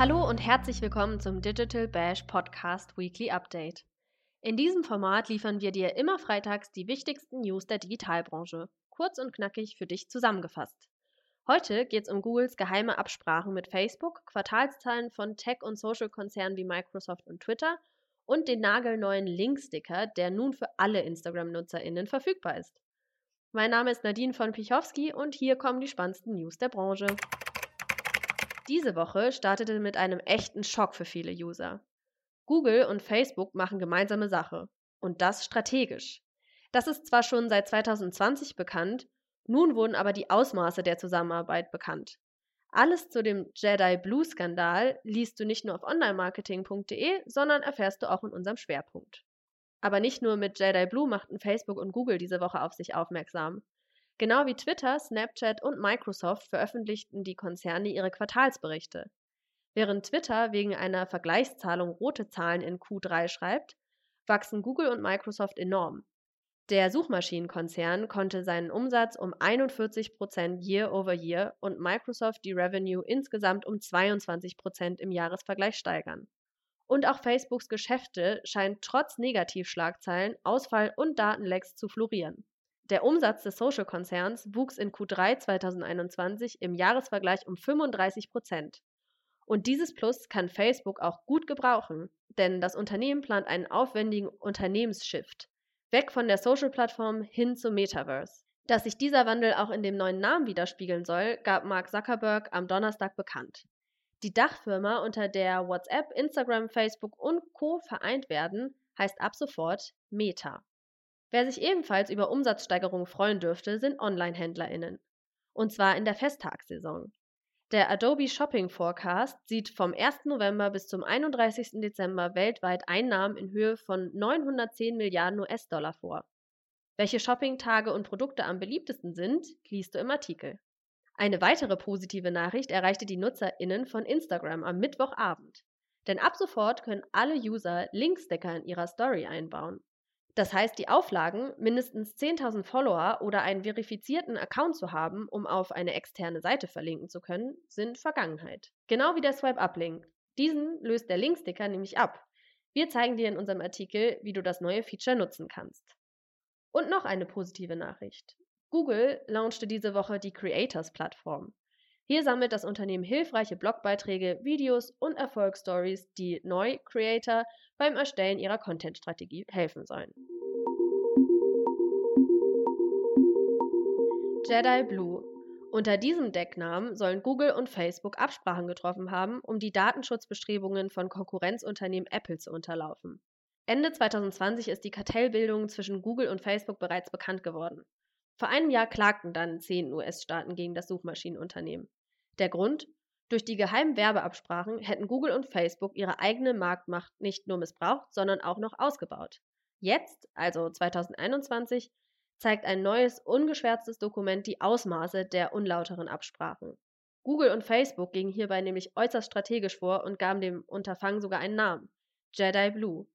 Hallo und herzlich willkommen zum Digital Bash Podcast Weekly Update. In diesem Format liefern wir dir immer freitags die wichtigsten News der Digitalbranche, kurz und knackig für dich zusammengefasst. Heute geht es um Googles geheime Absprachen mit Facebook, Quartalszahlen von Tech- und Social-Konzernen wie Microsoft und Twitter und den nagelneuen Link-Sticker, der nun für alle Instagram-NutzerInnen verfügbar ist. Mein Name ist Nadine von Pichowski und hier kommen die spannendsten News der Branche. Diese Woche startete mit einem echten Schock für viele User. Google und Facebook machen gemeinsame Sache. Und das strategisch. Das ist zwar schon seit 2020 bekannt, nun wurden aber die Ausmaße der Zusammenarbeit bekannt. Alles zu dem Jedi Blue Skandal liest du nicht nur auf onlinemarketing.de, sondern erfährst du auch in unserem Schwerpunkt. Aber nicht nur mit Jedi Blue machten Facebook und Google diese Woche auf sich aufmerksam. Genau wie Twitter, Snapchat und Microsoft veröffentlichten die Konzerne ihre Quartalsberichte. Während Twitter wegen einer Vergleichszahlung rote Zahlen in Q3 schreibt, wachsen Google und Microsoft enorm. Der Suchmaschinenkonzern konnte seinen Umsatz um 41 Prozent year over year und Microsoft die Revenue insgesamt um 22 Prozent im Jahresvergleich steigern. Und auch Facebooks Geschäfte scheinen trotz Negativschlagzeilen, Ausfall und Datenlecks zu florieren. Der Umsatz des Social-Konzerns wuchs in Q3 2021 im Jahresvergleich um 35 Prozent. Und dieses Plus kann Facebook auch gut gebrauchen, denn das Unternehmen plant einen aufwendigen Unternehmensshift weg von der Social-Plattform hin zum Metaverse. Dass sich dieser Wandel auch in dem neuen Namen widerspiegeln soll, gab Mark Zuckerberg am Donnerstag bekannt. Die Dachfirma, unter der WhatsApp, Instagram, Facebook und Co. vereint werden, heißt ab sofort Meta. Wer sich ebenfalls über Umsatzsteigerungen freuen dürfte, sind Online-HändlerInnen. Und zwar in der Festtagssaison. Der Adobe Shopping Forecast sieht vom 1. November bis zum 31. Dezember weltweit Einnahmen in Höhe von 910 Milliarden US-Dollar vor. Welche Shopping-Tage und Produkte am beliebtesten sind, liest du im Artikel. Eine weitere positive Nachricht erreichte die NutzerInnen von Instagram am Mittwochabend. Denn ab sofort können alle User Linksticker in ihrer Story einbauen. Das heißt, die Auflagen, mindestens 10.000 Follower oder einen verifizierten Account zu haben, um auf eine externe Seite verlinken zu können, sind Vergangenheit. Genau wie der Swipe-Up-Link. Diesen löst der Linksticker nämlich ab. Wir zeigen dir in unserem Artikel, wie du das neue Feature nutzen kannst. Und noch eine positive Nachricht. Google launchte diese Woche die Creators-Plattform. Hier sammelt das Unternehmen hilfreiche Blogbeiträge, Videos und Erfolgsstories, die Neu-Creator beim Erstellen ihrer Content-Strategie helfen sollen. Jedi Blue. Unter diesem Decknamen sollen Google und Facebook Absprachen getroffen haben, um die Datenschutzbestrebungen von Konkurrenzunternehmen Apple zu unterlaufen. Ende 2020 ist die Kartellbildung zwischen Google und Facebook bereits bekannt geworden. Vor einem Jahr klagten dann zehn US-Staaten gegen das Suchmaschinenunternehmen. Der Grund? Durch die geheimen Werbeabsprachen hätten Google und Facebook ihre eigene Marktmacht nicht nur missbraucht, sondern auch noch ausgebaut. Jetzt, also 2021, zeigt ein neues, ungeschwärztes Dokument die Ausmaße der unlauteren Absprachen. Google und Facebook gingen hierbei nämlich äußerst strategisch vor und gaben dem Unterfangen sogar einen Namen: Jedi Blue.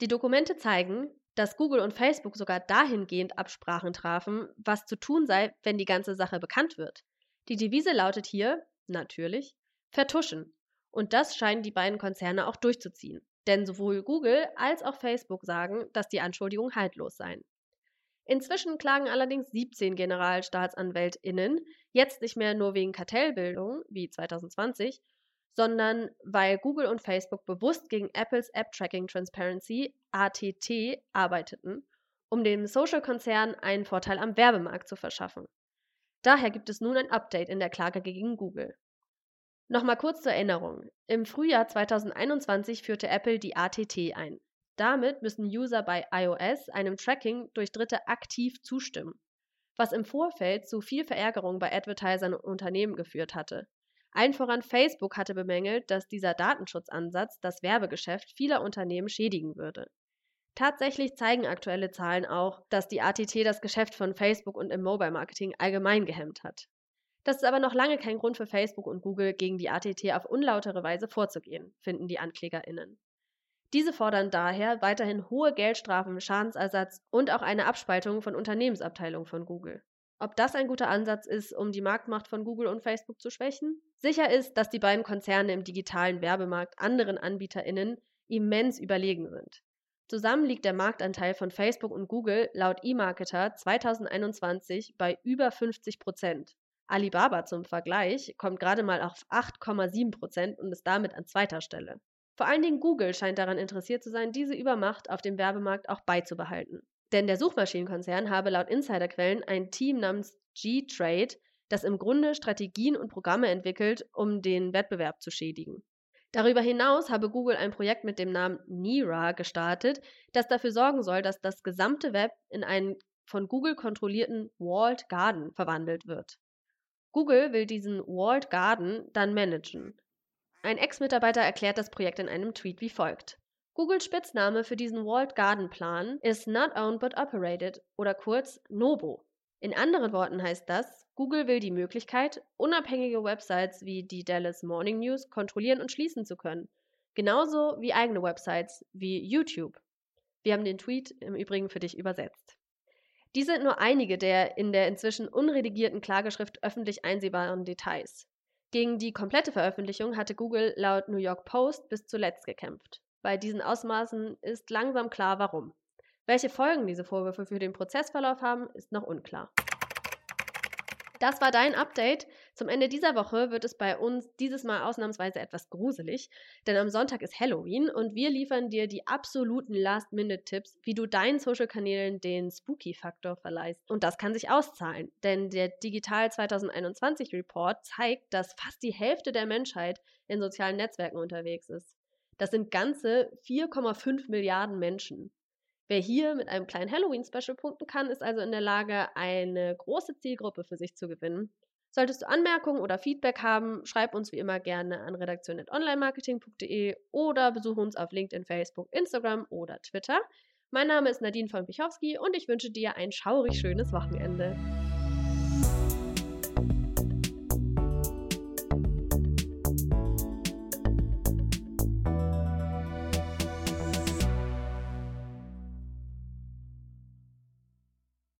Die Dokumente zeigen, dass Google und Facebook sogar dahingehend Absprachen trafen, was zu tun sei, wenn die ganze Sache bekannt wird. Die Devise lautet hier natürlich, vertuschen. Und das scheinen die beiden Konzerne auch durchzuziehen. Denn sowohl Google als auch Facebook sagen, dass die Anschuldigungen haltlos seien. Inzwischen klagen allerdings 17 GeneralstaatsanwältInnen, jetzt nicht mehr nur wegen Kartellbildung, wie 2020, sondern weil Google und Facebook bewusst gegen Apples App Tracking Transparency, ATT, arbeiteten, um dem Social-Konzern einen Vorteil am Werbemarkt zu verschaffen. Daher gibt es nun ein Update in der Klage gegen Google. Nochmal kurz zur Erinnerung. Im Frühjahr 2021 führte Apple die ATT ein. Damit müssen User bei iOS einem Tracking durch Dritte aktiv zustimmen, was im Vorfeld zu viel Verärgerung bei Advertisern und Unternehmen geführt hatte. Allen voran Facebook hatte bemängelt, dass dieser Datenschutzansatz das Werbegeschäft vieler Unternehmen schädigen würde. Tatsächlich zeigen aktuelle Zahlen auch, dass die ATT das Geschäft von Facebook und im Mobile Marketing allgemein gehemmt hat. Das ist aber noch lange kein Grund für Facebook und Google, gegen die ATT auf unlautere Weise vorzugehen, finden die AnklägerInnen. Diese fordern daher weiterhin hohe Geldstrafen, Schadensersatz und auch eine Abspaltung von Unternehmensabteilungen von Google. Ob das ein guter Ansatz ist, um die Marktmacht von Google und Facebook zu schwächen? Sicher ist, dass die beiden Konzerne im digitalen Werbemarkt anderen AnbieterInnen immens überlegen sind. Zusammen liegt der Marktanteil von Facebook und Google laut eMarketer 2021 bei über 50 Prozent. Alibaba zum Vergleich kommt gerade mal auf 8,7 Prozent und ist damit an zweiter Stelle. Vor allen Dingen Google scheint daran interessiert zu sein, diese Übermacht auf dem Werbemarkt auch beizubehalten. Denn der Suchmaschinenkonzern habe laut Insiderquellen ein Team namens G-Trade, das im Grunde Strategien und Programme entwickelt, um den Wettbewerb zu schädigen. Darüber hinaus habe Google ein Projekt mit dem Namen Nira gestartet, das dafür sorgen soll, dass das gesamte Web in einen von Google kontrollierten Walled Garden verwandelt wird. Google will diesen Walled Garden dann managen. Ein Ex-Mitarbeiter erklärt das Projekt in einem Tweet wie folgt. Googles Spitzname für diesen Walled Garden Plan ist Not Owned But Operated oder kurz NOBO. In anderen Worten heißt das, Google will die Möglichkeit, unabhängige Websites wie die Dallas Morning News kontrollieren und schließen zu können. Genauso wie eigene Websites wie YouTube. Wir haben den Tweet im Übrigen für dich übersetzt. Dies sind nur einige der in der inzwischen unredigierten Klageschrift öffentlich einsehbaren Details. Gegen die komplette Veröffentlichung hatte Google laut New York Post bis zuletzt gekämpft. Bei diesen Ausmaßen ist langsam klar, warum. Welche Folgen diese Vorwürfe für den Prozessverlauf haben, ist noch unklar. Das war dein Update. Zum Ende dieser Woche wird es bei uns dieses Mal ausnahmsweise etwas gruselig, denn am Sonntag ist Halloween und wir liefern dir die absoluten Last-Minute-Tipps, wie du deinen Social-Kanälen den Spooky-Faktor verleihst. Und das kann sich auszahlen, denn der Digital 2021 Report zeigt, dass fast die Hälfte der Menschheit in sozialen Netzwerken unterwegs ist. Das sind ganze 4,5 Milliarden Menschen. Wer hier mit einem kleinen Halloween-Special punkten kann, ist also in der Lage, eine große Zielgruppe für sich zu gewinnen. Solltest du Anmerkungen oder Feedback haben, schreib uns wie immer gerne an redaktion.onlinemarketing.de oder besuche uns auf LinkedIn, Facebook, Instagram oder Twitter. Mein Name ist Nadine von Bichowski und ich wünsche dir ein schaurig schönes Wochenende.